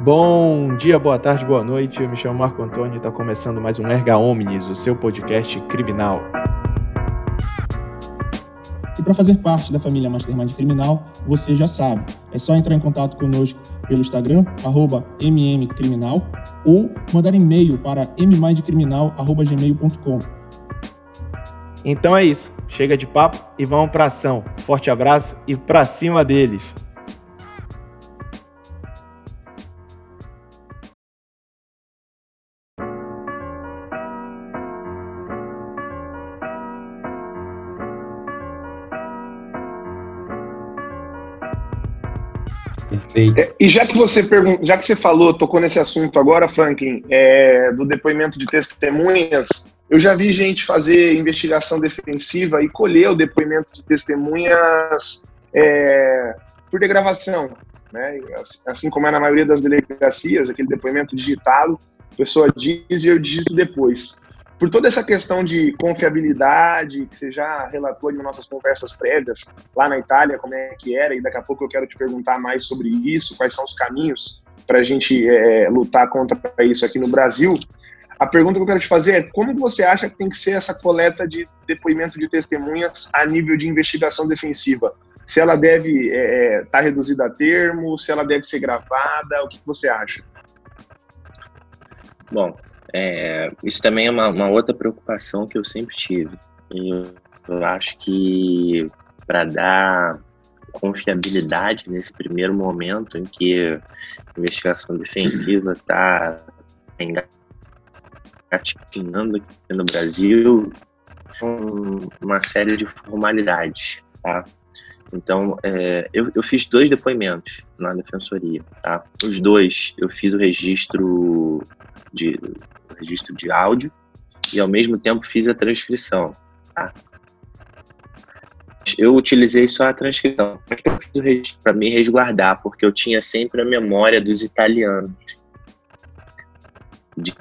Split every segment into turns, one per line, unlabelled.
Bom dia, boa tarde, boa noite. Eu me chamo Marco Antônio e está começando mais um Erga Omnis, o seu podcast criminal.
E para fazer parte da família Mastermind Criminal, você já sabe, é só entrar em contato conosco pelo Instagram, arroba mmcriminal, ou mandar e-mail para mmindcriminal.gmail.com.
Então é isso, chega de papo e vamos para ação. Forte abraço e para cima deles!
Perfeito. É, e já que você pergun já que você falou, tocou nesse assunto agora, Franklin, é, do depoimento de testemunhas, eu já vi gente fazer investigação defensiva e colher o depoimento de testemunhas é, por degravação, né? Assim, assim como é na maioria das delegacias, aquele depoimento digitado, a pessoa diz e eu digito depois por toda essa questão de confiabilidade que você já relatou em nossas conversas prévias lá na Itália, como é que era, e daqui a pouco eu quero te perguntar mais sobre isso, quais são os caminhos para a gente é, lutar contra isso aqui no Brasil. A pergunta que eu quero te fazer é como você acha que tem que ser essa coleta de depoimento de testemunhas a nível de investigação defensiva? Se ela deve estar é, é tá reduzida a termo, se ela deve ser gravada, o que, que você acha?
Bom, é, isso também é uma, uma, outra preocupação que eu sempre tive. E eu acho que para dar confiabilidade nesse primeiro momento em que a investigação defensiva está engatinhando aqui no Brasil, uma série de formalidades, tá? Então, é, eu, eu, fiz dois depoimentos na defensoria, tá? Os dois, eu fiz o registro de registro de áudio e ao mesmo tempo fiz a transcrição. Tá? Eu utilizei só a transcrição para me resguardar, porque eu tinha sempre a memória dos italianos. De,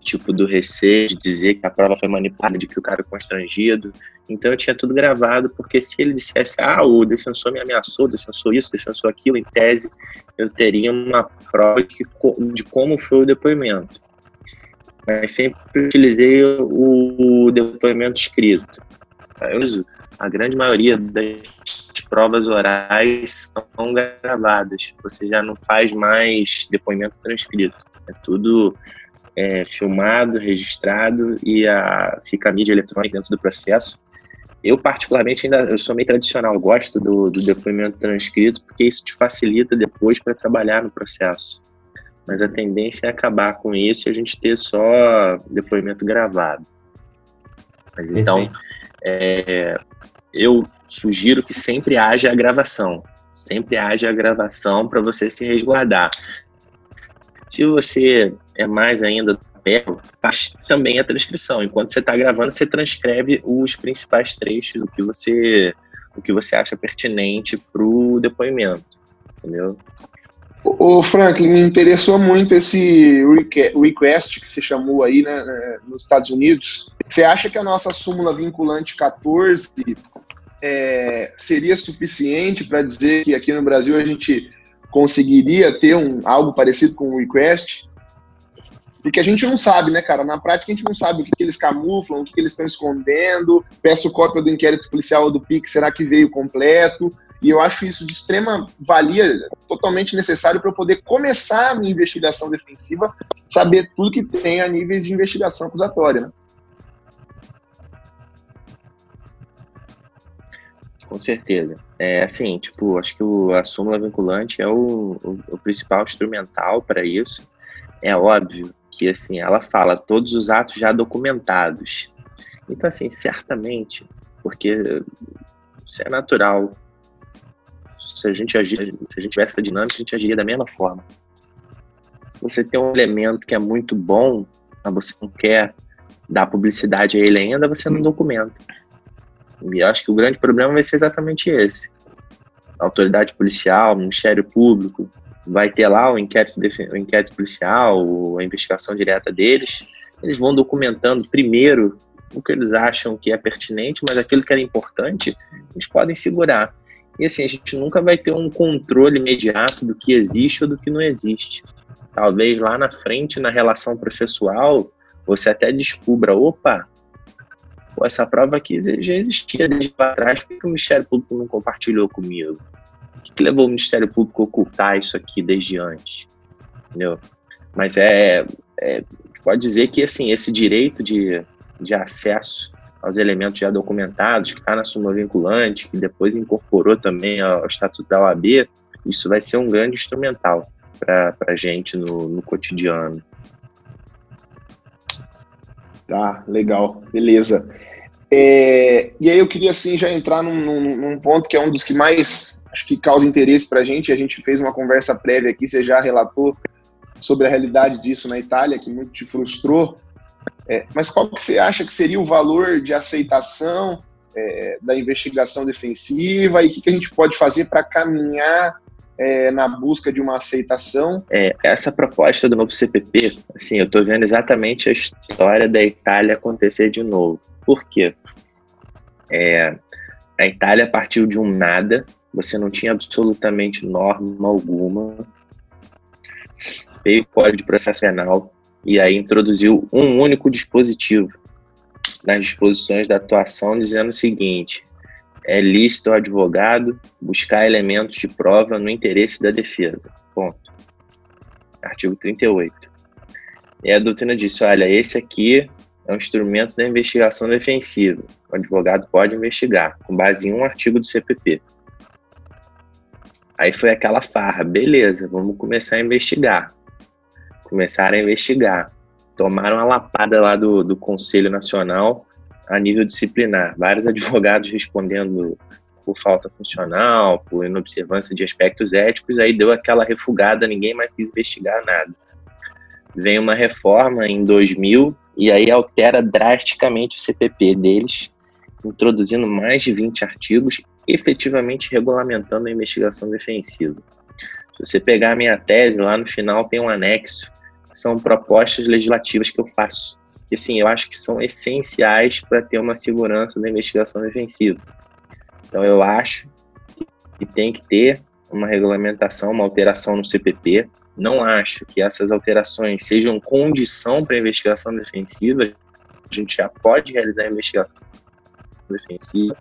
tipo, do receio de dizer que a prova foi manipulada, de que o cara é constrangido. Então eu tinha tudo gravado, porque se ele dissesse, ah, o defensor me ameaçou, defensor isso, defensor aquilo, em tese, eu teria uma prova de como foi o depoimento mas sempre utilizei o, depoimento escrito. Eu uso. A grande maioria das provas orais são gravadas. Você já não faz mais depoimento transcrito. É tudo é, filmado, registrado e a, fica a mídia eletrônica dentro do processo. Eu, particularmente, ainda eu sou meio tradicional, gosto do, do depoimento transcrito, porque isso te facilita depois para trabalhar no processo mas a tendência é acabar com isso e a gente ter só depoimento gravado. Mas então, é, eu sugiro que sempre haja a gravação, sempre haja a gravação para você se resguardar. Se você é mais ainda do papel, faz também a transcrição. Enquanto você está gravando, você transcreve os principais trechos, o que você, o que você acha pertinente para o depoimento, entendeu?
O Franklin, me interessou muito esse request que você chamou aí né, né, nos Estados Unidos. Você acha que a nossa súmula vinculante 14 é, seria suficiente para dizer que aqui no Brasil a gente conseguiria ter um, algo parecido com um request? Porque a gente não sabe, né, cara? Na prática a gente não sabe o que, que eles camuflam, o que, que eles estão escondendo. Peço cópia do inquérito policial ou do PIC, será que veio completo? E eu acho isso de extrema valia, totalmente necessário para eu poder começar a minha investigação defensiva, saber tudo que tem a níveis de investigação acusatória. Né?
Com certeza. É assim, tipo, acho que o, a súmula vinculante é o, o, o principal instrumental para isso. É óbvio que assim, ela fala todos os atos já documentados. Então, assim, certamente, porque isso é natural, se a gente agir, se a gente tivesse essa dinâmica, a gente agiria da mesma forma. Você tem um elemento que é muito bom, mas você não quer dar publicidade a ele ainda, você não documenta. E acho que o grande problema vai ser exatamente esse. A autoridade policial, o Ministério Público, vai ter lá o inquérito, o inquérito policial, a investigação direta deles. Eles vão documentando primeiro o que eles acham que é pertinente, mas aquilo que era importante, eles podem segurar. E assim, a gente nunca vai ter um controle imediato do que existe ou do que não existe. talvez lá na frente, na relação processual, você até descubra, opa, essa prova aqui já existia desde lá atrás, por que o Ministério Público não compartilhou comigo? O que, que levou o Ministério Público a ocultar isso aqui desde antes? Entendeu? Mas é, é pode dizer que assim esse direito de, de acesso aos elementos já documentados, que está na súmula vinculante, que depois incorporou também ao Estatuto da OAB, isso vai ser um grande instrumental para a gente no, no cotidiano.
Tá, legal, beleza. É, e aí eu queria assim já entrar num, num, num, ponto que é um dos que mais acho que causa interesse para a gente. A gente fez uma conversa prévia aqui, você já relatou sobre a realidade disso na Itália, que muito te frustrou. É, mas qual que você acha que seria o valor de aceitação é, da investigação defensiva e o que, que a gente pode fazer para caminhar é, na busca de uma aceitação?
É, essa proposta do novo CPP, assim, eu estou vendo exatamente a história da Itália acontecer de novo. Por quê? É, a Itália partiu de um nada, você não tinha absolutamente norma alguma, veio o Código de Processo Penal e aí introduziu um único dispositivo nas disposições da atuação, dizendo o seguinte: é lícito ao advogado buscar elementos de prova no interesse da defesa. Ponto. Artigo 38. E a doutrina disse: olha, esse aqui é um instrumento da investigação defensiva. O advogado pode investigar, com base em um artigo do CPP. Aí foi aquela farra, beleza, vamos começar a investigar começaram a investigar. Tomaram a lapada lá do, do Conselho Nacional a nível disciplinar. Vários advogados respondendo por falta funcional, por inobservância de aspectos éticos, aí deu aquela refugada, ninguém mais quis investigar nada. Vem uma reforma em 2000 e aí altera drasticamente o CPP deles, introduzindo mais de 20 artigos, efetivamente regulamentando a investigação defensiva. Se você pegar a minha tese, lá no final tem um anexo são propostas legislativas que eu faço. Que, assim, eu acho que são essenciais para ter uma segurança da investigação defensiva. Então, eu acho que tem que ter uma regulamentação, uma alteração no CPP. Não acho que essas alterações sejam condição para a investigação defensiva. A gente já pode realizar a investigação defensiva,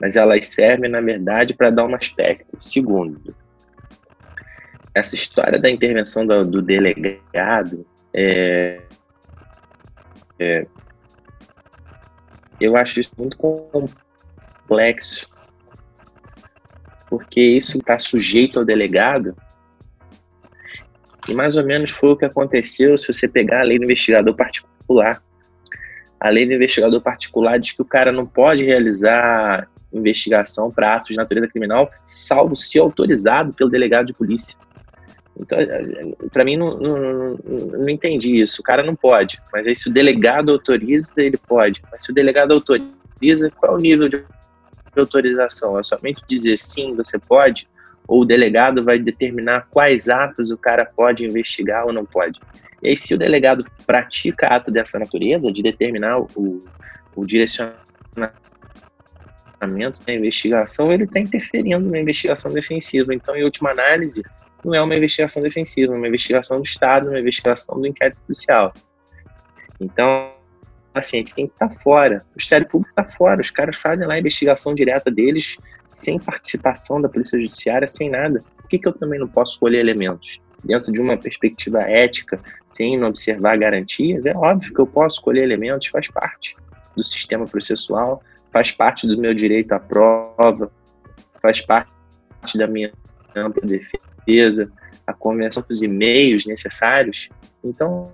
mas elas servem, na verdade, para dar um aspecto. Segundo, essa história da intervenção do, do delegado é, é, eu acho isso muito complexo porque isso está sujeito ao delegado. E mais ou menos foi o que aconteceu se você pegar a lei do investigador particular. A lei do investigador particular diz que o cara não pode realizar investigação para atos de natureza criminal salvo se autorizado pelo delegado de polícia então, para mim, não, não, não, entendi isso. O cara não pode, mas aí se o delegado autoriza, ele pode. Mas se o delegado autoriza, qual é o nível de autorização? É somente dizer sim, você pode? Ou o delegado vai determinar quais atos o cara pode investigar ou não pode? E aí, se o delegado pratica ato dessa natureza, de determinar o, o direcionamento da investigação, ele está interferindo na investigação defensiva. Então, em última análise, não é uma investigação defensiva, é uma investigação do Estado, uma investigação do inquérito policial. Então, assim, a gente tem que estar fora. O Ministério Público está fora. Os caras fazem lá a investigação direta deles, sem participação da Polícia Judiciária, sem nada. Por que, que eu também não posso escolher elementos? Dentro de uma perspectiva ética, sem observar garantias, é óbvio que eu posso escolher elementos, faz parte do sistema processual, faz parte do meu direito à prova, faz parte da minha ampla defesa defesa, a convenção dos e-mails necessários. Então,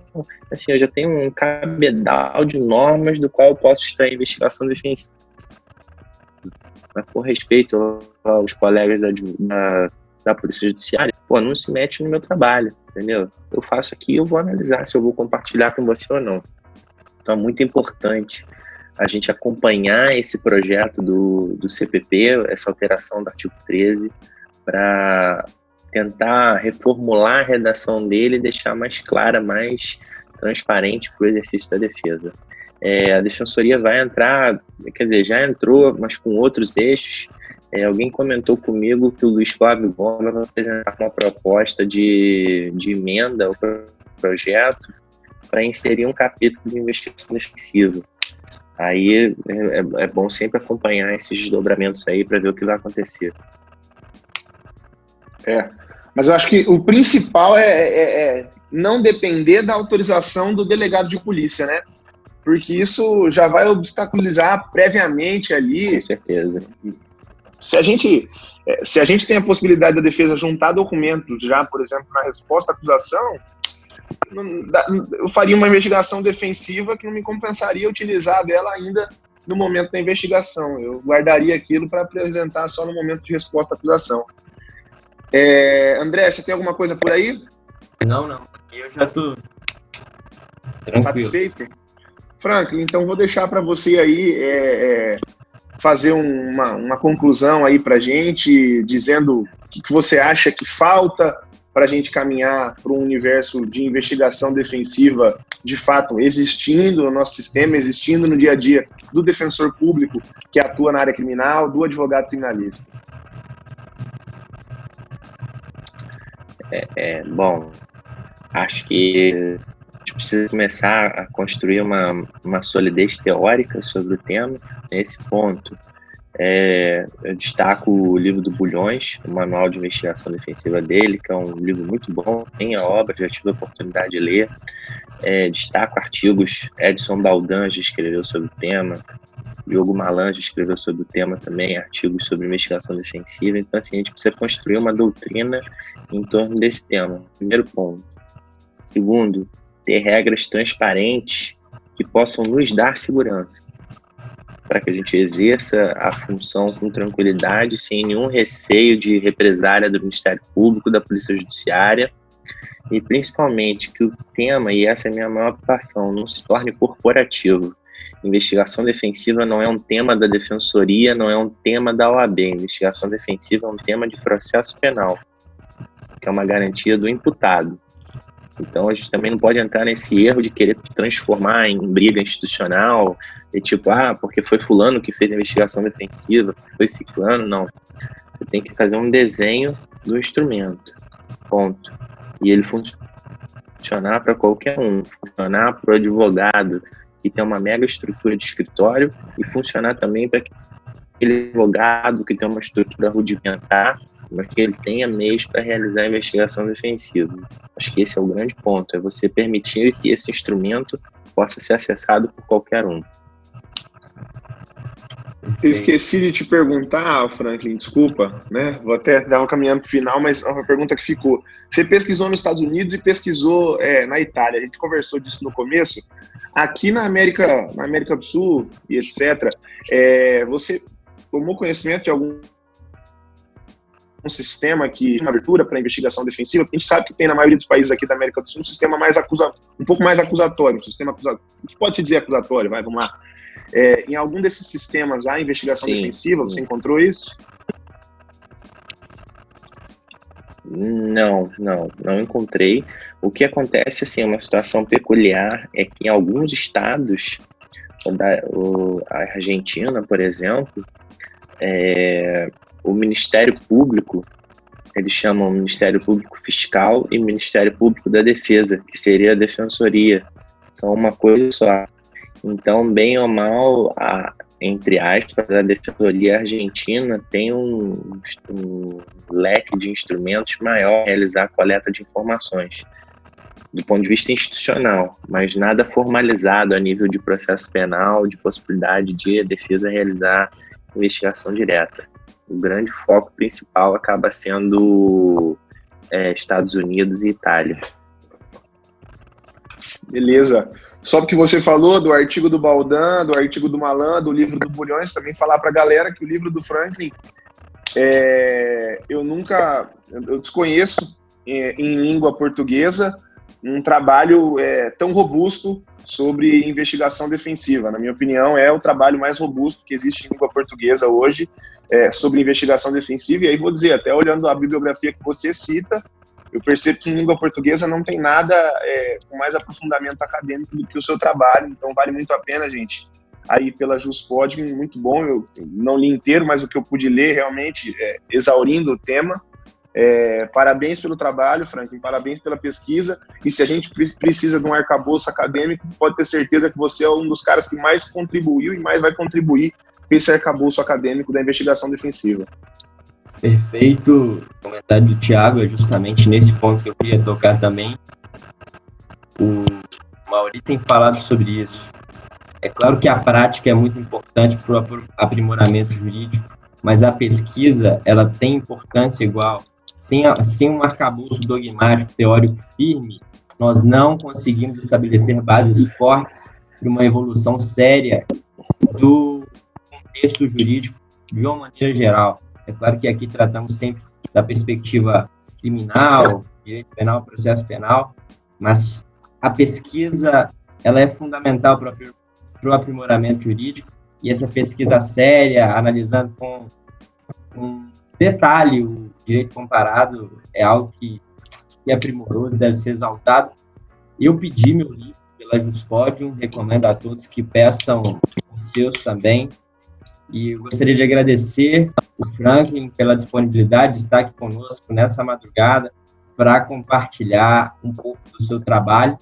assim, eu já tenho um cabedal de normas do qual eu posso em investigação defensiva. Por respeito aos colegas da, da, da Polícia Judiciária, pô, não se mete no meu trabalho, entendeu? Eu faço aqui eu vou analisar se eu vou compartilhar com você ou não. Então, é muito importante a gente acompanhar esse projeto do, do CPP, essa alteração do artigo 13, para tentar reformular a redação dele e deixar mais clara, mais transparente para o exercício da defesa. É, a defensoria vai entrar, quer dizer, já entrou, mas com outros eixos, É, alguém comentou comigo que o Luiz Flávio Gomes vai apresentar uma proposta de, de emenda ao projeto para inserir um capítulo de investigação defensiva. Aí é, é, é bom sempre acompanhar esses desdobramentos aí para ver o que vai acontecer.
É, mas eu acho que o principal é, é, é, não depender da autorização do delegado de polícia, né? Porque isso já vai obstaculizar previamente ali.
Com certeza.
Se a gente, é, se a gente tem a possibilidade da defesa juntar documentos já, por exemplo, na resposta à acusação, eu faria uma investigação defensiva que não me compensaria utilizar dela ainda no momento da investigação. Eu guardaria aquilo para apresentar só no momento de resposta à acusação. É, André, você tem alguma coisa por aí?
Não, não. Eu já estou
satisfeito. Franklin, então vou deixar para você aí é, é, fazer uma, uma conclusão aí para gente, dizendo o que, que você acha que falta para a gente caminhar para um universo de investigação defensiva de fato existindo no nosso sistema, existindo no dia a dia do defensor público que atua na área criminal, do advogado criminalista.
É, é, bom, acho que a gente precisa começar a construir uma, uma solidez teórica sobre o tema. Nesse ponto, é, eu destaco o livro do Bulhões, o Manual de Investigação Defensiva dele, que é um livro muito bom, tem a obra, já tive a oportunidade de ler. É, destaco artigos, Edson Baldan já escreveu sobre o tema, Diogo Malan já escreveu sobre o tema também, artigos sobre investigação defensiva. Então, assim, a gente precisa construir uma doutrina em torno desse tema. Primeiro ponto. Segundo, ter regras transparentes que possam nos dar segurança, para que a gente exerça a função com tranquilidade, sem nenhum receio de represária do Ministério Público, da Polícia Judiciária, e principalmente que o tema, e essa é a minha maior preocupação, não se torne corporativo. Investigação defensiva não é um tema da defensoria, não é um tema da OAB. Investigação defensiva é um tema de processo penal que é uma garantia do imputado. Então a gente também não pode entrar nesse erro de querer transformar em briga institucional, e tipo, ah, porque foi fulano que fez a investigação defensiva, foi ciclano, não. Você tem que fazer um desenho do instrumento, ponto. E ele funcionar para qualquer um, funcionar para o advogado que tem uma mega estrutura de escritório e funcionar também para aquele advogado que tem uma estrutura rudimentar mas que ele tenha meios para realizar a investigação defensiva. Acho que esse é o grande ponto, é você permitir que esse instrumento possa ser acessado por qualquer um.
Eu esqueci de te perguntar, Franklin, desculpa, né? Vou até dar uma caminhada para o final, mas é uma pergunta que ficou. Você pesquisou nos Estados Unidos e pesquisou é, na Itália. A gente conversou disso no começo. Aqui na América, na América do Sul e etc., é, você tomou conhecimento de algum um sistema que uma abertura para investigação defensiva, a gente sabe que tem na maioria dos países aqui da América do Sul um sistema mais acusa, um pouco mais acusatório, um sistema acusatório, o que pode se dizer acusatório, vai, vamos lá. É, em algum desses sistemas há investigação sim, defensiva, sim. você encontrou isso?
Não, não, não encontrei. O que acontece, assim, é uma situação peculiar, é que em alguns estados, a Argentina, por exemplo, é, o Ministério Público, eles chamam Ministério Público Fiscal e Ministério Público da Defesa, que seria a Defensoria. São uma coisa só. Então, bem ou mal, a, entre aspas, a Defensoria Argentina tem um, um leque de instrumentos maior para realizar a coleta de informações do ponto de vista institucional, mas nada formalizado a nível de processo penal, de possibilidade de a defesa realizar investigação direta o grande foco principal acaba sendo é, Estados Unidos e Itália.
Beleza. Só porque você falou do artigo do Baldan, do artigo do Malan, do livro do Bulhões, também falar para a galera que o livro do Franklin é, eu nunca, eu desconheço é, em língua portuguesa um trabalho é, tão robusto sobre investigação defensiva. Na minha opinião, é o trabalho mais robusto que existe em língua portuguesa hoje é, sobre investigação defensiva. E aí vou dizer, até olhando a bibliografia que você cita, eu percebo que em língua portuguesa não tem nada é, com mais aprofundamento acadêmico do que o seu trabalho. Então vale muito a pena, gente, aí pela Juspod, muito bom. Eu não li inteiro, mas o que eu pude ler realmente é, exaurindo o tema. É, parabéns pelo trabalho, Franklin, parabéns pela pesquisa. E se a gente precisa de um arcabouço acadêmico, pode ter certeza que você é um dos caras que mais contribuiu e mais vai contribuir com esse arcabouço acadêmico da investigação defensiva.
Perfeito. O comentário do Tiago é justamente nesse ponto que eu queria tocar também. O Mauri tem falado sobre isso. É claro que a prática é muito importante para o aprimoramento jurídico, mas a pesquisa ela tem importância igual. Sem, a, sem um arcabouço dogmático teórico firme, nós não conseguimos estabelecer bases fortes para uma evolução séria do contexto jurídico de uma maneira geral. É claro que aqui tratamos sempre da perspectiva criminal, direito penal, processo penal, mas a pesquisa ela é fundamental para o aprimoramento jurídico e essa pesquisa séria, analisando com, com detalhe o direito comparado, é algo que, que é primoroso, deve ser exaltado. Eu pedi meu livro pela Juspodium, recomendo a todos que peçam os seus também. E gostaria de agradecer o Franklin pela disponibilidade de estar aqui conosco nessa madrugada para compartilhar um pouco do seu trabalho.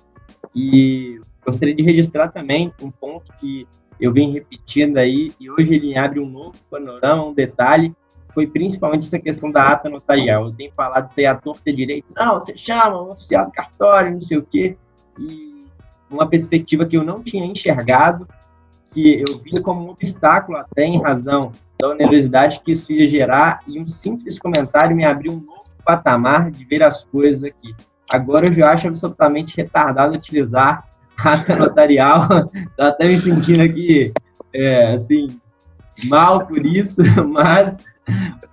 E gostaria de registrar também um ponto que eu venho repetindo aí, e hoje ele abre um novo panorama, um detalhe, foi principalmente essa questão da ata notarial. Eu tenho falado aí à torta direito, não, você chama um oficial do cartório, não sei o quê, e uma perspectiva que eu não tinha enxergado, que eu vi como um obstáculo até em razão da onerosidade que isso ia gerar, e um simples comentário me abriu um novo patamar de ver as coisas aqui. Agora eu já acho absolutamente retardado utilizar ata notarial, tô até me sentindo aqui, é, assim, mal por isso, mas,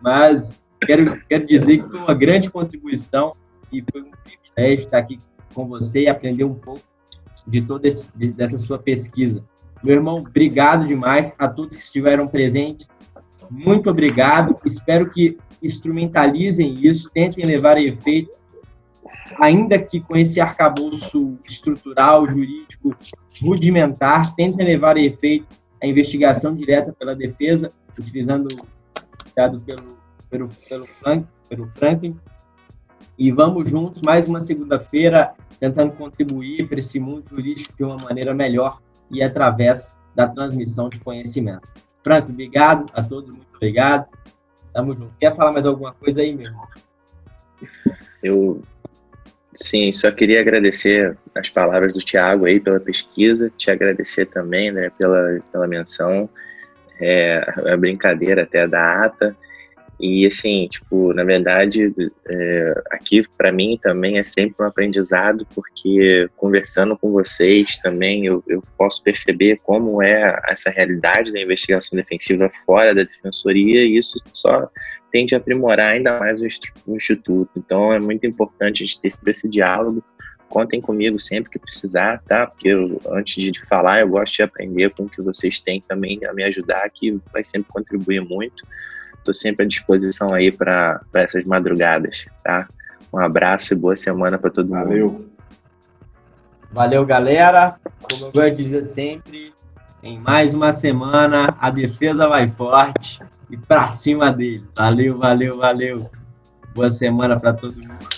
mas quero, quero dizer que foi uma grande contribuição e foi um privilégio estar aqui com você e aprender um pouco de toda dessa sua pesquisa. Meu irmão, obrigado demais a todos que estiveram presentes. Muito obrigado. Espero que instrumentalizem isso, tentem levar a efeito, ainda que com esse arcabouço estrutural, jurídico, rudimentar, tentem levar a efeito a investigação direta pela defesa, utilizando dado pelo, pelo, pelo, Frank, pelo Franklin. E vamos juntos, mais uma segunda-feira, tentando contribuir para esse mundo jurídico de uma maneira melhor e através da transmissão de conhecimento. Franco, obrigado a todos, muito obrigado. Tamo junto. Quer falar mais alguma coisa aí, meu irmão?
Eu, sim, só queria agradecer as palavras do Tiago aí pela pesquisa, te agradecer também, né, pela, pela menção, é, a brincadeira até da ata, e assim, tipo, na verdade, é, aqui para mim também é sempre um aprendizado, porque conversando com vocês também eu, eu, posso perceber como é essa realidade da investigação defensiva fora da defensoria, e isso só tende a aprimorar ainda mais o, Instituto. Então é muito importante a gente ter esse diálogo. Contem comigo sempre que precisar, tá? Porque eu, antes de falar, eu gosto de aprender com o que vocês têm também a me ajudar, que vai sempre contribuir muito. Estou sempre à disposição aí para essas madrugadas, tá? Um abraço e boa semana para todo
Valeu.
mundo.
Valeu, galera. Como eu gosto de dizer sempre, em mais uma semana, a defesa vai forte e para cima deles. Valeu, valeu, valeu. Boa semana para todo mundo.